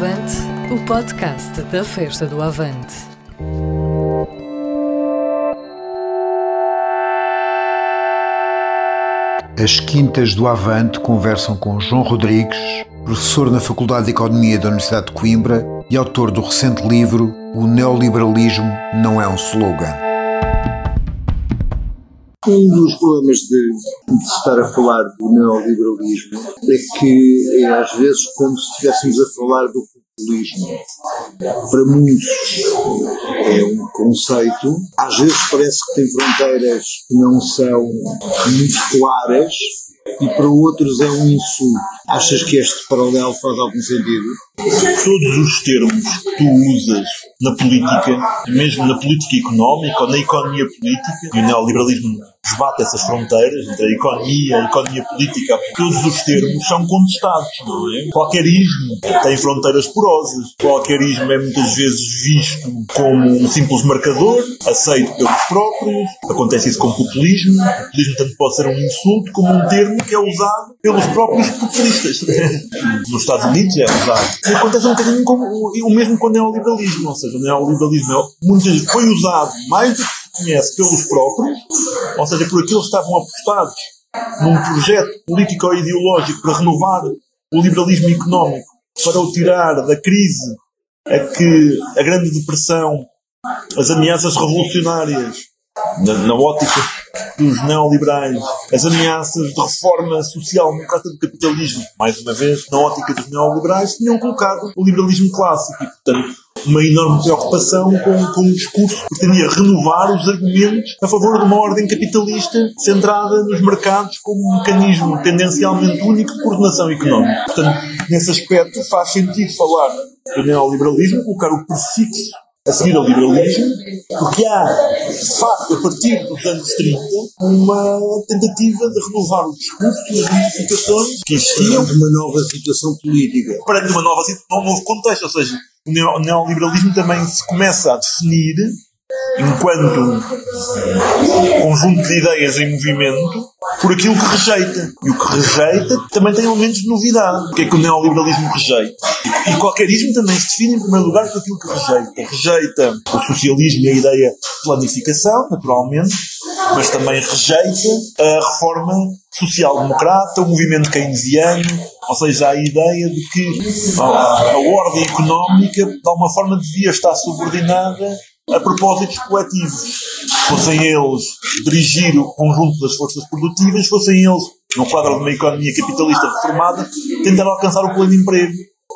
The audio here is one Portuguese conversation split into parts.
Avante, o podcast da Festa do Avante. As Quintas do Avante conversam com João Rodrigues, professor na Faculdade de Economia da Universidade de Coimbra e autor do recente livro O Neoliberalismo não é um slogan. Um dos problemas de, de, estar a falar do neoliberalismo é que é às vezes como se estivéssemos a falar do populismo. Para muitos é um conceito, às vezes parece que tem fronteiras que não são muito claras e para outros é um insulto. Achas que este paralelo faz algum sentido? Todos os termos que tu usas na política, mesmo na política económica ou na economia política, e o neoliberalismo esbate essas fronteiras entre a economia, a economia política, todos os termos são contestados, não é? Qualquer ismo tem fronteiras porosas, qualquer ismo é muitas vezes visto como um simples marcador, aceito pelos próprios, acontece isso com o populismo, o populismo tanto pode ser um insulto como um termo que é usado pelos próprios populistas. Nos Estados Unidos é usado. E acontece um bocadinho como, o mesmo com o neoliberalismo, ou seja, o neoliberalismo é, muitas vezes foi usado mais do que se conhece pelos próprios, ou seja, por aqueles que estavam apostados num projeto político ou ideológico para renovar o liberalismo económico, para o tirar da crise a que a Grande Depressão, as ameaças revolucionárias, na, na ótica dos neoliberais, as ameaças de reforma social democrata do capitalismo, mais uma vez, na ótica dos neoliberais, tinham colocado o liberalismo clássico e, portanto, uma enorme preocupação com, com um discurso que pretendia renovar os argumentos a favor de uma ordem capitalista centrada nos mercados como um mecanismo tendencialmente único de coordenação económica. Portanto, nesse aspecto faz sentido falar do neoliberalismo, colocar o prefixo a seguir ao liberalismo, porque há, de facto, a partir dos anos 30, uma tentativa de renovar o discurso e as modificações que existiam. De uma nova situação política. Para uma nova um novo contexto, ou seja, o neoliberalismo também se começa a definir enquanto conjunto de ideias em movimento por aquilo que rejeita. E o que rejeita também tem elementos de novidade. O que é que o neoliberalismo rejeita? E qualquer ismo também se define, em primeiro lugar, por aquilo que rejeita. Rejeita o socialismo e a ideia de planificação, naturalmente, mas também rejeita a reforma social-democrata, o movimento keynesiano, ou seja, a ideia de que a, a ordem económica, de alguma forma, devia estar subordinada a propósitos coletivos. Fossem eles dirigir o conjunto das forças produtivas, fossem eles, no quadro de uma economia capitalista reformada, tentar alcançar o pleno emprego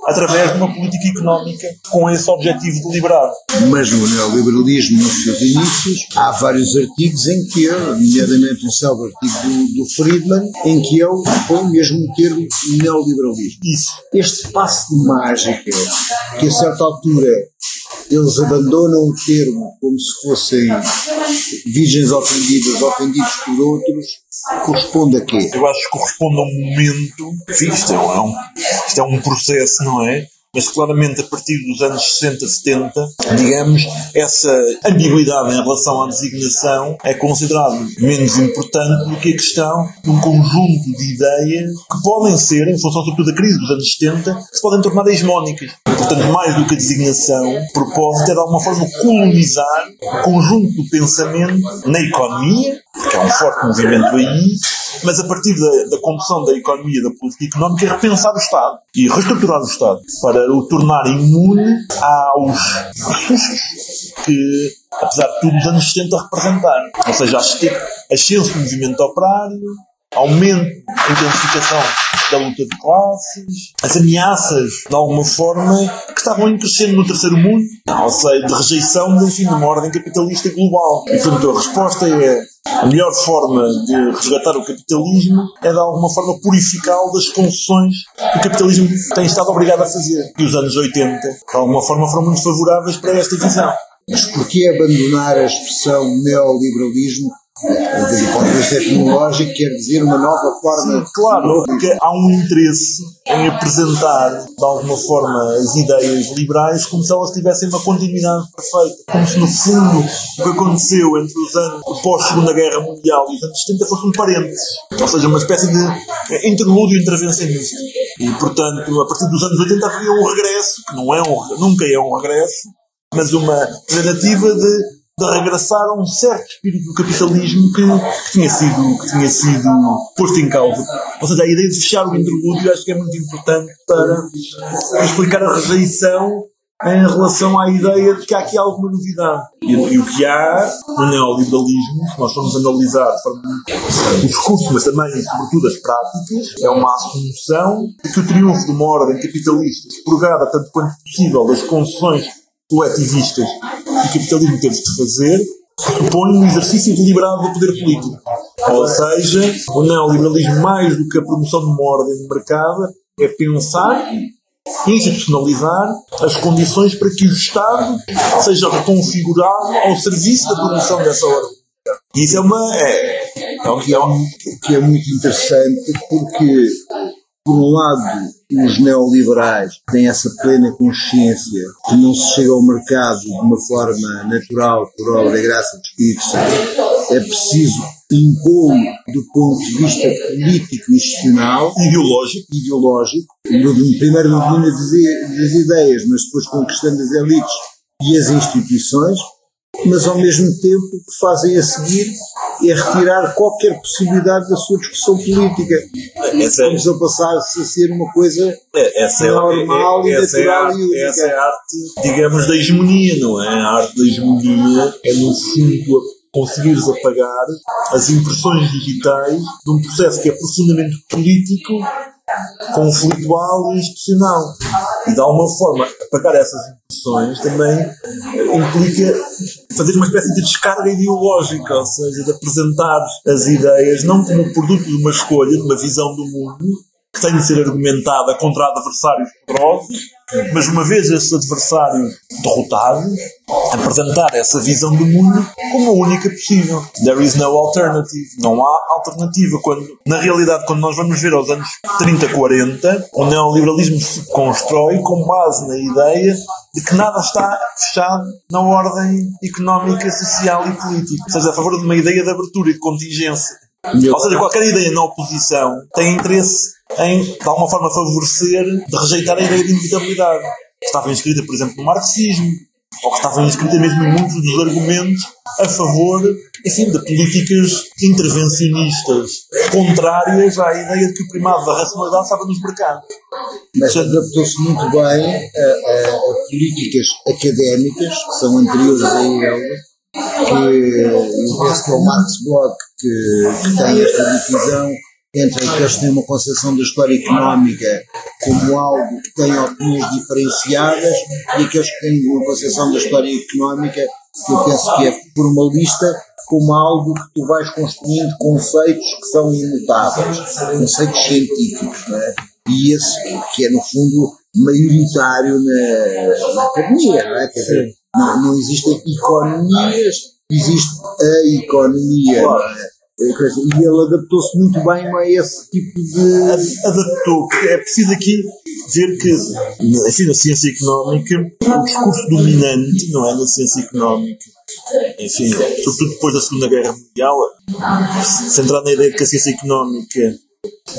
através de uma política económica com esse objetivo deliberado. Mas no neoliberalismo, nos seus inícios, há vários artigos em que ele, nomeadamente um célebre artigo do, do, Friedman, em que ele põe mesmo o termo neoliberalismo. Isso. Este passo de mágica, que a certa altura eles abandonam o termo como se fossem virgens ofendidas, ofendidos por outros, corresponde a quê? Eu acho que corresponde a um momento, isto é um, isto é um processo, não é? mas claramente a partir dos anos 60, 70, digamos, essa ambiguidade em relação à designação é considerado menos importante do que a questão de um conjunto de ideias que podem ser, em função sobretudo da crise dos anos 70, que se podem tornar hegemónicas. Portanto, mais do que a designação, propósito é de alguma forma colonizar o conjunto do pensamento na economia, que é um forte movimento aí, mas a partir da, da condução da economia e da política económica, repensar o Estado e reestruturar o Estado para o tornar imune aos sustos que, apesar de tudo, os anos 70 representaram. Ou seja, ascenso do movimento operário, aumento, intensificação da luta de classes, as ameaças, de alguma forma, que estavam crescendo no terceiro mundo, ou seja, de rejeição enfim, de uma ordem capitalista global. E, portanto, a resposta é a melhor forma de resgatar o capitalismo é de alguma forma purificá-lo das concessões que o capitalismo tem estado obrigado a fazer. E os anos 80, de alguma forma, foram muito favoráveis para esta visão. Mas porquê abandonar a expressão neoliberalismo do ponto de vista tecnológico, quer dizer uma nova forma. Sim, claro, porque há um interesse em apresentar, de alguma forma, as ideias liberais como se elas tivessem uma continuidade perfeita. Como se, no fundo, o que aconteceu entre os anos pós-Segunda Guerra Mundial e os anos 70 fosse um parênteses. Ou seja, uma espécie de interlúdio intervencionista. E, portanto, a partir dos anos 80 havia um regresso, que não é um, nunca é um regresso, mas uma tentativa de de regressar a um certo espírito do capitalismo que, que, tinha sido, que tinha sido posto em causa. Ou seja, a ideia de fechar o interlúdio acho que é muito importante para explicar a rejeição em relação à ideia de que há aqui alguma novidade. E, e o que há no neoliberalismo, se nós formos analisar o discurso, mas também, sobretudo, as práticas, é uma assunção que o triunfo de uma ordem capitalista, expurgada tanto quanto possível das concessões coletivistas que o capitalismo teve de fazer, supõe um exercício deliberado do poder político. Ou seja, o neoliberalismo, mais do que a promoção de uma ordem de mercado, é pensar institucionalizar as condições para que o Estado seja reconfigurado ao serviço da promoção dessa ordem. Isso é uma. É, é, é um... que é muito interessante porque por um lado, os neoliberais têm essa plena consciência que não se chega ao mercado de uma forma natural, por obra e graça do Espírito Santo. É preciso impor do ponto de vista político, institucional, ideológico, ideológico primeiro no domínio das ideias, mas depois conquistando as elites e as instituições, mas ao mesmo tempo que fazem a seguir é retirar qualquer possibilidade da sua discussão política. Essa Vamos a passar-se a ser uma coisa é, essa normal é, é, e natural é e Essa é a arte, digamos, da hegemonia, não é? A arte da hegemonia é, no fundo, conseguires apagar as impressões digitais de um processo que é profundamente político conflitual e institucional. E de alguma forma, apagar essas impressões também implica fazer uma espécie de descarga ideológica, ou seja, de apresentar as ideias não como produto de uma escolha, de uma visão do mundo, que tem de ser argumentada contra adversários poderosos, mas uma vez esse adversário derrotado, apresentar essa visão do mundo como a única possível. There is no alternative. Não há alternativa. Quando, na realidade, quando nós vamos ver aos anos 30, 40, o neoliberalismo se constrói com base na ideia de que nada está fechado na ordem económica, social e política. Ou seja, a favor de uma ideia de abertura e de contingência. Ou seja, qualquer ideia na oposição tem interesse em, de alguma forma, favorecer, de rejeitar a ideia de inevitabilidade. Que estava inscrita, por exemplo, no marxismo, ou que estava inscrita mesmo em muitos dos argumentos a favor, enfim, de políticas intervencionistas, contrárias à ideia de que o primado da racionalidade estava nos mercados. Mas adaptou-se muito bem a, a, a, políticas académicas, que são anteriores a ele, que eu penso que é o Marx Bloch que, que tem esta divisão entre aqueles que têm uma concepção da história económica como algo que tem opiniões diferenciadas e aqueles que têm uma concepção da história económica que eu penso que é formalista como algo que tu vais construindo conceitos que são imutáveis, conceitos científicos, é? e esse que é no fundo maioritário na, na academia, não é? Quer dizer, não, não existem economias, existe a economia, não é? E ele adaptou-se muito bem a esse tipo de. Adaptou, é preciso aqui ver que, enfim, na ciência económica, o discurso dominante, não é? Na ciência económica, enfim, sobretudo depois da Segunda Guerra Mundial, centrado na ideia de que a ciência económica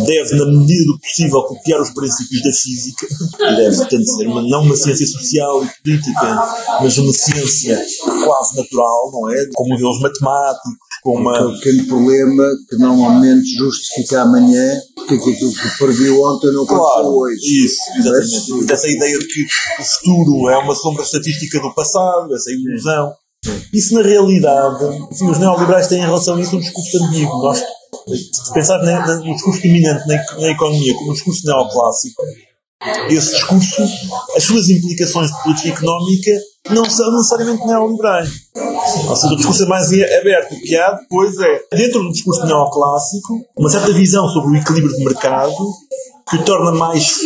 deve, na medida do possível, copiar os princípios da física, deve, portanto, ser uma, não uma ciência social e política, mas uma ciência quase natural, não é? Com modelos matemáticos, com uma... Aquele pequeno problema que normalmente justifica amanhã que aquilo que previu ontem não aconteceu claro, hoje. Isso, exatamente. Mas, essa ideia de que o futuro é uma sombra estatística do passado, essa ilusão. Isso, na realidade, enfim, os neoliberais têm em relação a isso um discurso ambíguo. Nós, se pensar no discurso dominante na, na economia como um discurso neoclássico, esse discurso, as suas implicações de política económica não são necessariamente neoliberais. Ou seja, o discurso é mais aberto. O que há depois é, dentro do discurso neoclássico, uma certa visão sobre o equilíbrio de mercado que o torna mais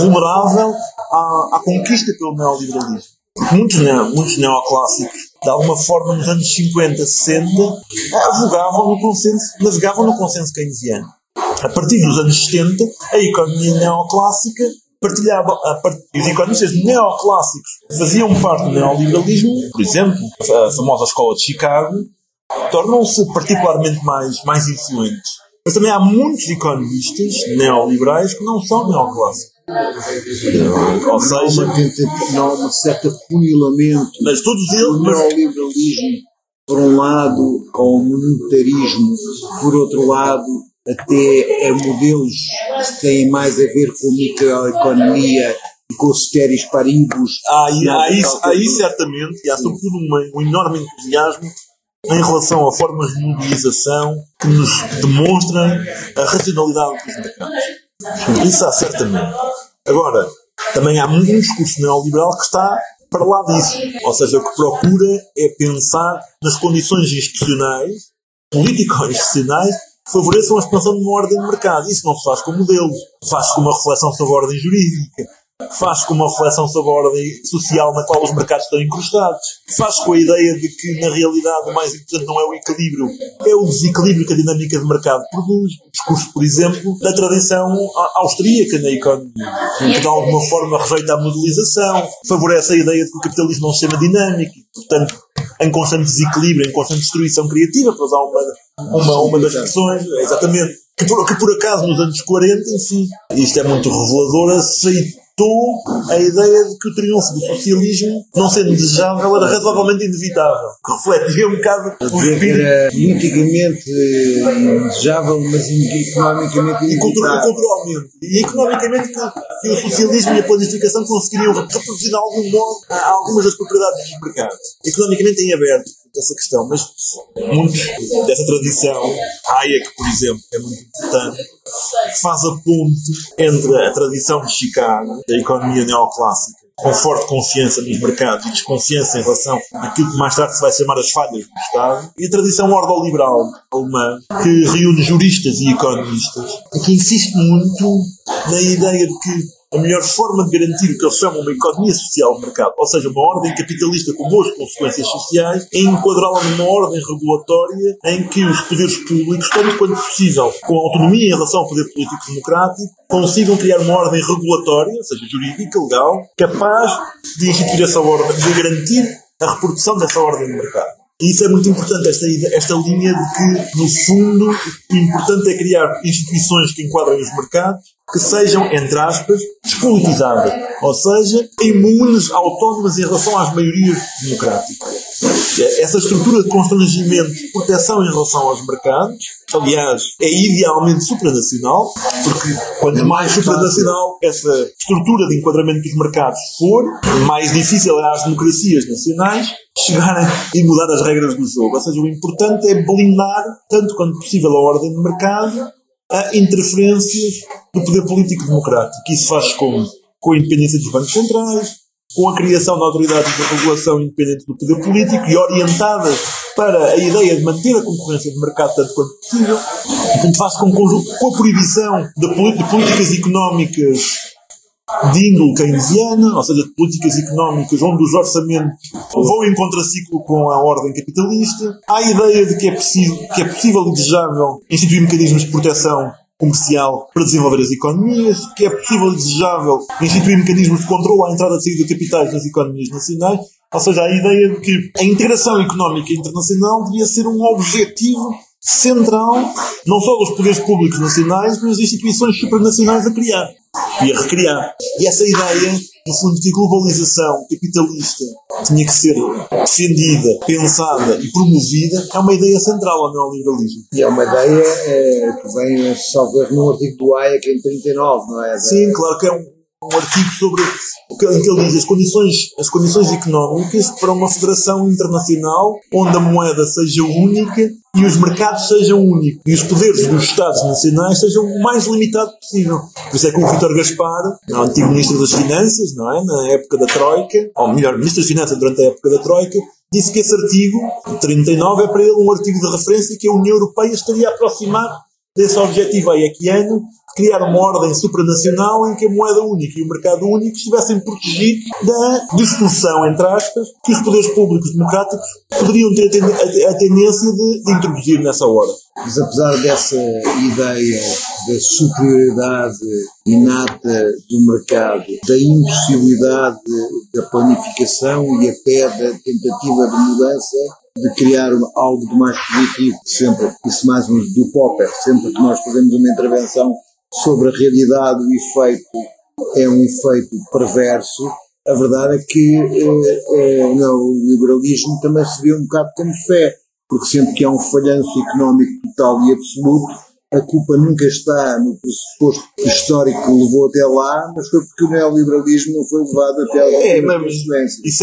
vulnerável à, à, conquista pelo neoliberalismo. Muitos, muitos neoclássicos, de alguma forma, nos anos 50, 60, avogavam no consenso, navegavam no consenso keynesiano. A partir dos anos 70, a economia neoclássica partilhava, os economistas neoclássicos faziam parte do neoliberalismo, por exemplo, a famosa escola de Chicago, tornam-se particularmente mais, mais influentes. Mas também há muitos economistas neoliberais que não são neoclássicos. Ou seja, não, há não há uma certa funilamento mas todos do eles, mas, neoliberalismo, por um lado, ao monetarismo, por outro lado, até a modelos que têm mais a ver com microeconomia e com os ceteris paribus. há, aí- há isso, há isso certamente, e há sobretudo uma- um enorme entusiasmo em relação a formas de mobilização que nos demonstrem a racionalidade dos mercados. Isso há certamente. Agora, também há um discurso neoliberal que está para lá disso. Ou seja, o que procura é pensar nas condições institucionais, político-institucionais, favoreçam a expansão de uma ordem de mercado. Isso não se faz com modelos, faz com uma reflexão sobre a ordem jurídica, faz com uma reflexão sobre a ordem social na qual os mercados estão incrustados, faz com a ideia de que, na realidade, o mais importante não é o equilíbrio, é o desequilíbrio que a dinâmica de mercado produz. Discurso, por exemplo, da tradição austríaca na economia, que de alguma forma rejeita a modelização, favorece a ideia de que o capitalismo é um sistema dinâmico, portanto, em constante desequilíbrio, em constante destruição criativa, para usar uma, uma, uma das expressões, exatamente, que por, que por acaso nos anos 40, enfim, isto é muito revelador, aceitou a ideia de que o triunfo do socialismo, não sendo desejável, era razoavelmente inevitável. Que refletia um bocado o espírito era politicamente eh, desejável, mas economicamente e inevitável. culturalmente. E economicamente que, que o socialismo e a planificação conseguiriam reproduzir de algum modo algumas das propriedades dos mercados. Economicamente em aberto essa questão, mas muitos dessa tradição, Hayek, por exemplo, é muito importante, faz a ponte entre a tradição de Chicago, da economia neoclássica, com forte confiança nos mercados e desconfiança em relação àquilo que mais tarde se vai chamar as falhas do Estado, e a tradição ordoliberal alemã, que reúne juristas e economistas, e que insiste muito na ideia de que a melhor forma de garantir o que eles chamam uma economia social de mercado, ou seja, uma ordem capitalista com boas consequências sociais, é enquadrá-la numa ordem regulatória em que os poderes públicos, tanto quanto possível, com autonomia em relação ao poder político democrático, consigam criar uma ordem regulatória, ou seja, jurídica, legal, capaz de instituir essa ordem, de garantir a reprodução dessa ordem de mercado. E isso é muito importante, esta, esta linha de que, no fundo, o importante é criar instituições que enquadrem os mercados, que sejam, entre aspas, despolitizadas, ou seja, imunes, autónomas em relação às maiorias democráticas. Essa estrutura de constrangimento, de proteção em relação aos mercados, aliás, é idealmente supranacional, porque quanto mais supranacional essa estrutura de enquadramento dos mercados for, mais difícil é às democracias nacionais chegarem e mudar as regras do jogo. Ou seja, o importante é blindar, tanto quanto possível, a ordem de mercado a interferências do poder político democrático. Isso faz com, com a independência dos bancos centrais, com a criação de autoridades de regulação independente do poder político e orientadas para a ideia de manter a concorrência de mercado tanto quanto possível, portanto faz com, com a proibição de, de políticas económicas de índole keynesiana, ou seja, de políticas económicas onde os orçamentos vão em contraciclo com a ordem capitalista. Há a ideia de que é, preciso, que é possível e desejável instituir mecanismos de proteção comercial para desenvolver as economias, que é possível e desejável instituir mecanismos de controle à entrada e saída de capitais nas economias nacionais, ou seja, a ideia de que a integração económica internacional devia ser um objetivo central, não só dos poderes públicos nacionais, mas das instituições supranacionais a criar e a recriar. E essa ideia, no fundo, que a globalização capitalista tinha que ser defendida, pensada e promovida, é uma ideia central ao neoliberalismo. E é uma ideia eh, que vem, salvo num artigo do Hayek em 39, não é? Sim, claro que é um, um artigo sobre o que ele diz as condições, as condições económicas para uma federação internacional onde a moeda seja única e os mercados sejam únicos e os poderes dos Estados nacionais sejam o mais limitado possível. Por isso é que o Vítor Gaspar, o antigo Ministro das Finanças, não é? na época da Troika, ou melhor, Ministro das Finanças durante a época da Troika, disse que esse artigo, 39, é para ele um artigo de referência que a União Europeia estaria a aproximar desse objetivo hayekiano de criar uma ordem supranacional em que a moeda única e o mercado único estivessem protegidos da distorção, entre aspas, que os poderes públicos democráticos poderiam ter a ten- a- a tendência de, introduzir nessa ordem. Mas apesar dessa ideia da superioridade inata do mercado, da impossibilidade da planificação e até da tentativa de mudança, de criar algo de mais positivo, sempre, isso mais do Popper, sempre que nós fazemos uma intervenção sobre a realidade, o efeito é um efeito perverso, a verdade é que eh, eh, o liberalismo também se vê um bocado como fé, porque sempre que há um falhanço económico total e absoluto, a culpa nunca está no pressuposto histórico que levou até lá, mas foi porque o neoliberalismo não foi levado até lá. É, mas isso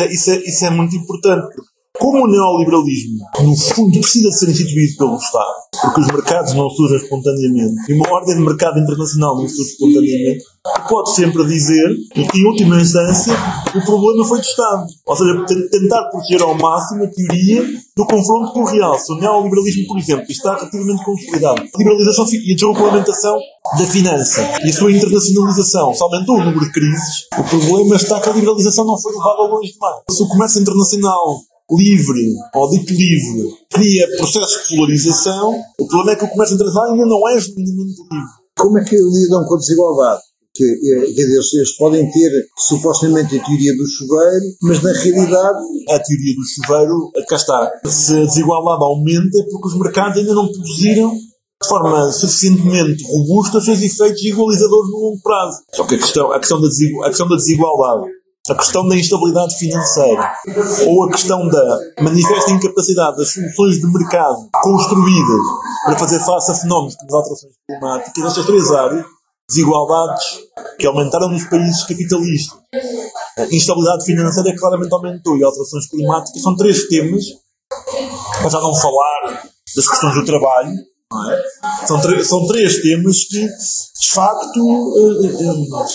é, isso, é, isso é muito importante, como o neoliberalismo, no fundo, precisa ser instituído pelo Estado, porque os mercados não surgem espontaneamente, e uma ordem de mercado internacional não surge espontaneamente, pode sempre dizer que, em última instância, o problema foi do Estado. Ou seja, tentar proteger ao máximo a teoria do confronto com o real. Se o neoliberalismo, por exemplo, está relativamente consolidado, a liberalização e a desregulamentação da finança e a sua internacionalização se aumentou o número de crises, o problema está que a liberalização não foi levada longe demais. Se o comércio internacional livre, ou dito livre, cria processos de polarização, o problema é que o comércio internacional ainda não é genuinamente livre. Como é que lidam com a desigualdade? Que, eh, quer dizer, eles podem ter supostamente a teoria do chuveiro, mas na realidade. A teoria do chuveiro, cá está. Se a desigualdade aumenta é porque os mercados ainda não produziram de forma suficientemente robusta os seus efeitos igualizadores no longo prazo. Só que a questão, a questão, da, a questão da desigualdade a questão da instabilidade financeira ou a questão da manifesta incapacidade das soluções de mercado construídas para fazer face a fenómenos como as alterações climáticas, estas três áreas, desigualdades que aumentaram nos países capitalistas, a instabilidade financeira claramente aumentou e alterações climáticas são três temas, para já não falar das questões do trabalho, é? São, são três temas que, de facto, uh, uh,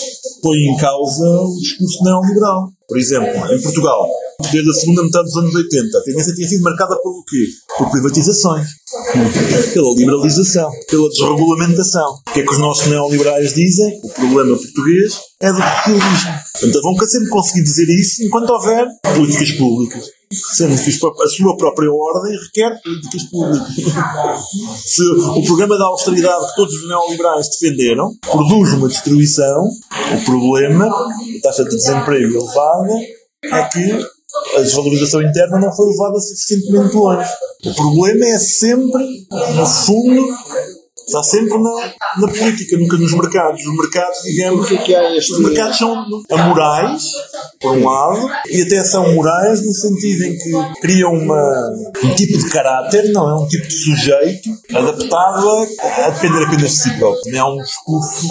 põem em causa o discurso neoliberal. Por exemplo, em Portugal, desde a segunda metade dos anos 80, a tendência tinha sido marcada por quê? Por privatizações, pela liberalização, pela desregulamentação. O que é que os nossos neoliberais dizem? O problema português é do socialismo. Portanto, vão sempre conseguir dizer isso enquanto houver políticas públicas sendo que a sua própria ordem requer políticas públicas. Se o programa da austeridade que todos os neoliberais defenderam produz uma destruição, o problema, a taxa de desemprego elevada, é que a desvalorização interna não foi levada suficientemente longe. O problema é sempre, no fundo, Está sempre na, na política, nunca nos mercados. Os mercados, digamos, que que é os mercados são amorais, por um lado, e até são morais no sentido em que criam uma, um tipo de caráter, não é um tipo de sujeito adaptado a, a depender apenas de si próprio. É um discurso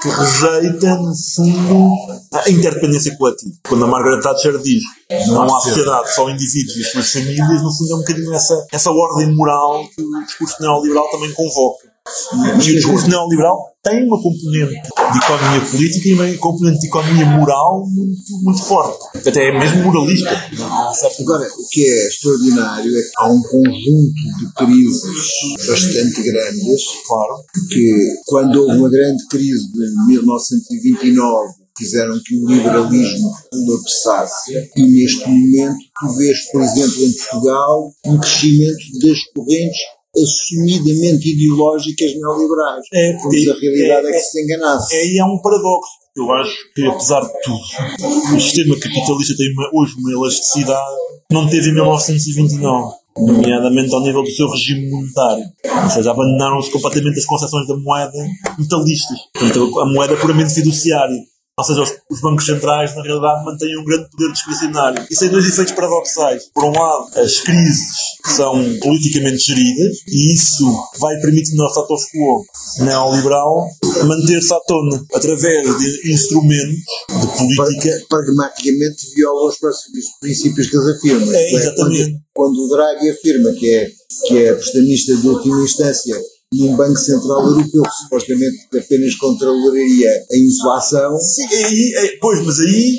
que rejeita, no fundo, a interdependência coletiva. Quando a Margaret Thatcher diz não há sociedade, só indivíduos e as suas famílias, no fundo é um bocadinho essa, essa ordem moral que o discurso neoliberal também convoca. E o discurso neoliberal tem uma componente de economia política e uma componente de economia moral muito, muito forte. Até é mesmo moralista. Agora, o que é extraordinário é que há um conjunto de crises bastante grandes. Claro. Que quando houve uma grande crise de 1929 fizeram que o liberalismo colapsasse e neste momento tu vês, por exemplo, em Portugal, um crescimento das correntes assumidamente ideológicas neoliberais. É, porque a realidade é, é, que se enganasse. É, é um paradoxo. Eu acho que, apesar de tudo, o sistema capitalista tem uma, hoje uma elasticidade que não teve em 1929 nomeadamente ao nível do seu regime monetário. Ou seja, abandonaram-se completamente as concessões da moeda metalistas. Portanto, a moeda puramente fiduciária. Ou seja, os, os, bancos centrais, na realidade, mantêm um grande poder discricionário. Isso tem dois efeitos paradoxais. Por um lado, as crises são politicamente geridas e isso vai permitindo ao status quo neoliberal manter-se à tona através de instrumentos de política. Pragmaticamente viola os princípios que eles afirmam. É, exatamente. Quando, quando o Draghi afirma que é, que é prestamista de última instância num Banco Central Europeu que supostamente apenas controlaria a inflação. Sim, aí, pois, mas aí,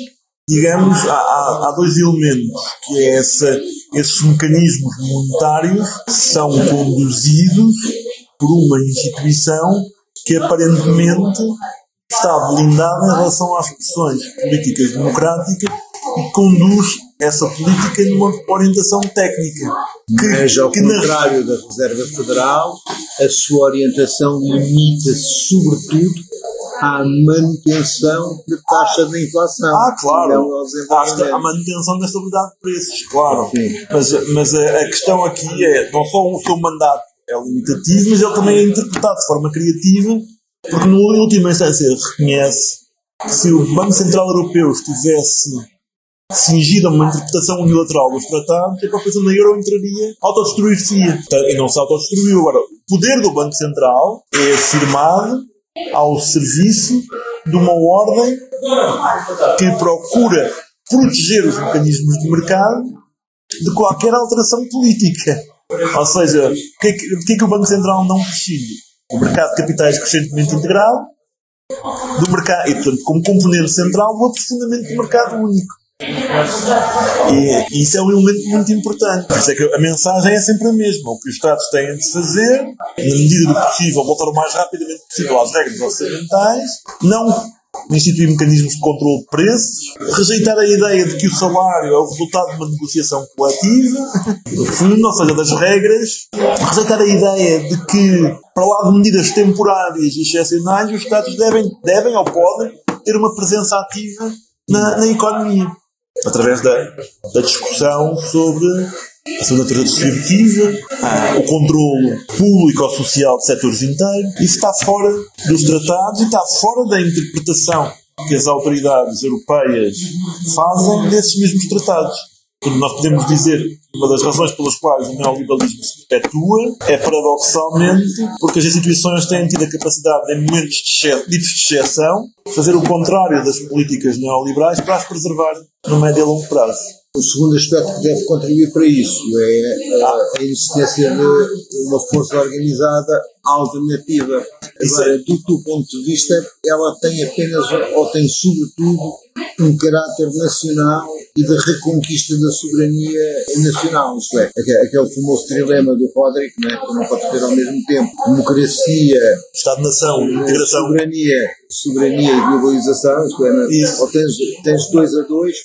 digamos, há, há, há dois elementos, que é essa, esses mecanismos monetários são conduzidos por uma instituição que aparentemente está blindada em relação às pressões políticas democráticas e conduz essa política numa orientação técnica. Que, Mas, ao que contrário na... da Reserva Federal, a sua orientação limita-se, sobretudo, à manutenção da taxa de inflação. Ah, claro. A manutenção da estabilidade de preços, claro. Sim. Mas, mas a, a questão aqui é, não só o seu mandato é limitativo, mas ele também é interpretado de forma criativa, porque no, em última instância reconhece que se o Banco Central Europeu estivesse cingido a uma interpretação unilateral dos tratados, a própria zona euro entraria, autodestruir-se-ia. E não se autodestruiu. Agora, o poder do Banco Central é afirmado ao serviço de uma ordem que procura proteger os mecanismos de mercado de qualquer alteração política. Ou seja, o que é que, que é que o Banco Central não prescinde? O mercado de capitais crescentemente integrado, do mercado, e portanto, como componente central, do aprofundamento do mercado único. E isso é um elemento muito importante. Por isso é que a mensagem é sempre a mesma. O que os Estados têm de fazer, na medida do possível, voltar o mais rapidamente possível às regras orçamentais, não instituir mecanismos de controle de preços, rejeitar a ideia de que o salário é o resultado de uma negociação coletiva, no fundo, ou seja, das regras, rejeitar a ideia de que, para lá de medidas temporárias e excepcionais, os Estados devem, devem ou podem ter uma presença ativa na, na economia, através da, da discussão sobre a sua natureza distributiva, o controle público ou social de setores inteiros. Isso está fora dos tratados e está fora da interpretação que as autoridades europeias fazem desses mesmos tratados. Portanto, nós podemos dizer que uma das razões pelas quais o neoliberalismo se perpetua é, paradoxalmente, porque as instituições têm tido a capacidade, em momentos de ditos de exceção, fazer o contrário das políticas neoliberais para as preservar no médio e longo prazo. O segundo aspecto que deve contribuir para isso é a, a existência de uma força organizada alternativa. Agora, do teu ponto de vista, ela tem apenas, ou tem sobretudo, um caráter nacional e de reconquista da soberania nacional. Isto é, aque- aquele famoso trilema do Roderick, não é? que não pode ter ao mesmo tempo democracia, Estado-nação, integração. soberania, soberania e globalização, isto é, é? Isso. ou tens, tens dois a dois,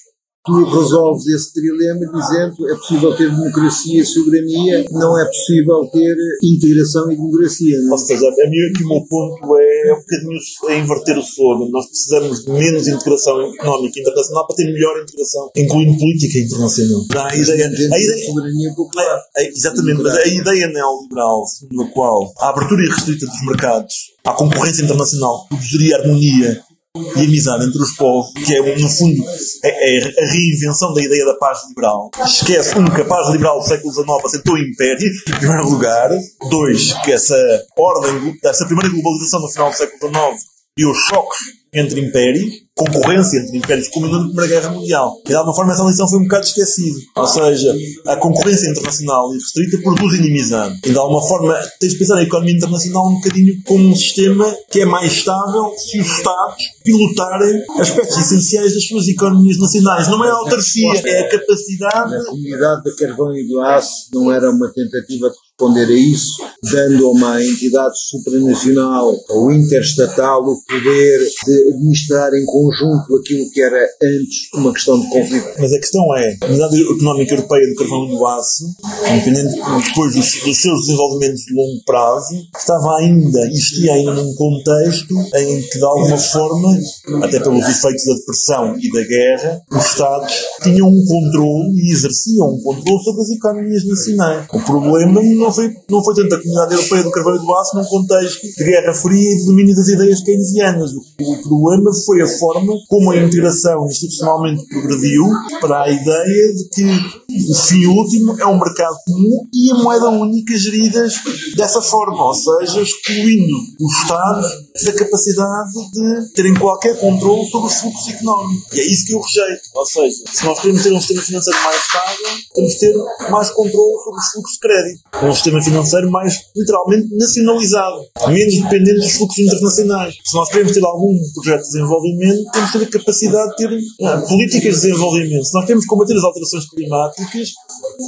tu resolves esse trilema dizendo é possível ter democracia e soberania, não é possível ter integração e democracia. Não Ou é? seja, a aqui o meu ponto é um bocadinho é inverter o slogan. Nós precisamos de menos integração económica internacional para ter melhor integração, incluindo política internacional. Dá a ideia, a ideia, soberania popular. É, exatamente, mas a ideia neoliberal, segundo a qual a abertura irrestrita dos mercados à concorrência internacional produziria harmonia e amizade entre os povos, que é, no fundo, é, é a reinvenção da ideia da paz liberal. Esquece, um, que a paz liberal do século XIX assentou o império, em primeiro lugar. Dois, que essa ordem, essa primeira globalização no final do século XIX e os choques entre impérios, concorrência entre impérios, culminando na Primeira Guerra Mundial. E de alguma forma essa lição foi um bocado esquecida. Ou seja, a concorrência internacional e restrita produz inimizade. E de alguma forma tens de pensar a economia internacional um bocadinho como um sistema que é mais estável se os Estados pilotarem aspectos essenciais das suas economias nacionais. Não é a autarcia, é a capacidade A comunidade de carvão e do aço não era uma tentativa de responder a isso, dando a uma entidade supranacional ou interestatal o poder de administrar em conjunto aquilo que era antes uma questão de conflito. Mas a questão é, a Unidade Económica Europeia do Carvão do Aço, independente depois dos, dos seus desenvolvimentos de longo prazo, estava ainda, existia ainda num contexto em que, de alguma forma, até pelos efeitos da depressão e da guerra, os Estados tinham um controle e exerciam um controle sobre as economias nacionais. O problema não foi, não foi tanto a Comunidade Europeia do Carvão e do Aço num contexto de Guerra Fria e de domínio das ideias keynesianas. O, o problema foi a forma como a integração institucionalmente progrediu para a ideia de que o fim último é um mercado comum e a moeda única geridas dessa forma, ou seja, excluindo os Estados da capacidade de terem qualquer controle sobre os fluxos económicos. E é isso que eu rejeito. Ou seja, se nós queremos ter um sistema financeiro mais estável, temos de ter mais controle sobre os fluxos de crédito. Um sistema financeiro mais, literalmente, nacionalizado, menos dependente dos fluxos internacionais. Se nós queremos ter algum projeto de desenvolvimento, temos de ter a capacidade de ter ah, políticas de desenvolvimento. Se nós queremos combater as alterações climáticas,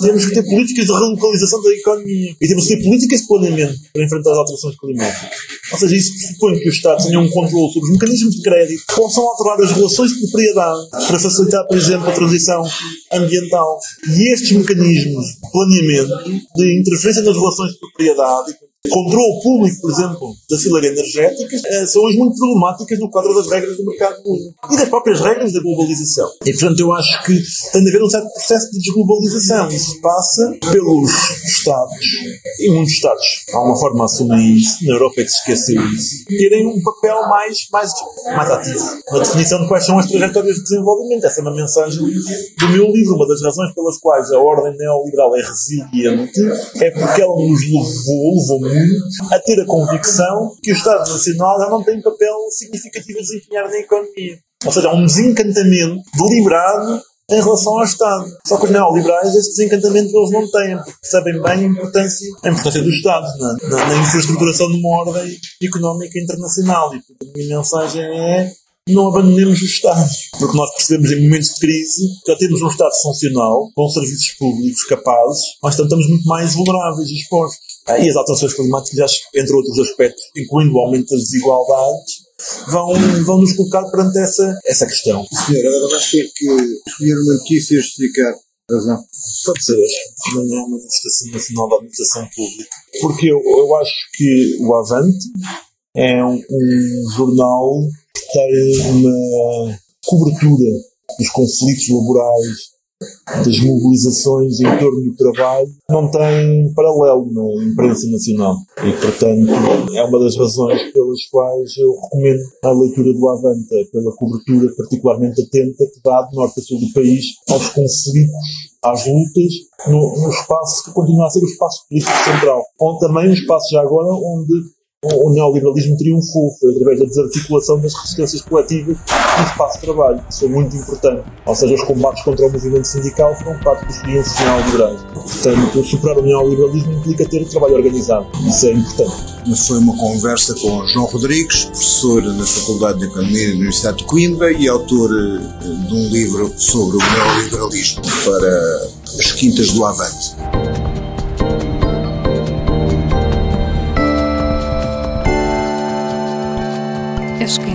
temos que ter políticas de relocalização da economia. E temos que ter políticas de planeamento para enfrentar as alterações climáticas. Ou seja, isso que os Estados tenham um controle sobre os mecanismos de crédito, possam alterar as relações de propriedade para facilitar, por exemplo, a transição ambiental. E estes mecanismos de planeamento, de interferência nas relações de propriedade controle público, por exemplo, da fileira energética, eh, são hoje muito problemáticas no quadro das regras do mercado público e das próprias regras da globalização. E, portanto, eu acho que tem de haver um certo processo de desglobalização. Isso passa pelos Estados, e muitos Estados, há uma forma assumir isso, na Europa é que se esqueceu isso, terem um papel mais, mais, mais ativo na definição de quais são as trajetórias de desenvolvimento. Essa é uma mensagem do meu livro. Uma das razões pelas quais a ordem neoliberal é resiliente é porque ela nos levou, levou a ter a convicção que o Estado Nacional já não tem papel significativo a desempenhar na economia. Ou seja, há um desencantamento deliberado em relação ao Estado. Só que os neoliberais esse desencantamento eles não têm, porque percebem bem a importância, a importância do Estado na, na, na infraestruturação de uma ordem económica internacional. E a minha mensagem é não abandonemos os Estados, porque nós percebemos em momentos de crise já temos um Estado funcional, com serviços públicos capazes, mas estamos muito mais vulneráveis e expostos. Ah, e as alterações climáticas, entre outros aspectos, incluindo o aumento das desigualdades, vão, vão nos colocar perante essa, essa questão. Senhor, agora vais ter que escolher uma notícia e justificar razão. Pode ser. Amanhã é uma manifestação nacional da administração pública. Porque eu, eu acho que o Avante é um, um jornal tem uma cobertura dos conflitos laborais das mobilizações em torno do trabalho não tem paralelo na imprensa nacional. E, portanto, é uma das razões pelas quais eu recomendo a leitura do Avanta, pela cobertura particularmente atenta que dá de norte a sul do país aos conflitos, às lutas, no, no espaço que continua a ser o espaço político central. Onde também um espaço já agora onde o neoliberalismo triunfou, foi através da desarticulação das resistências coletivas no espaço de trabalho. Isso é muito importante. Ou seja, os combates contra o movimento sindical foram parte dos triunfos neoliberais. Portanto, superar o neoliberalismo implica ter o trabalho organizado. Isso é importante. Foi uma conversa com João Rodrigues, professor na Faculdade de Economia da Universidade de Coimbra e autor eh, de um livro sobre o neoliberalismo para as Quintas do Avante.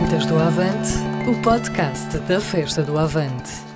Quintas do Avante, o podcast da Festa do Avante.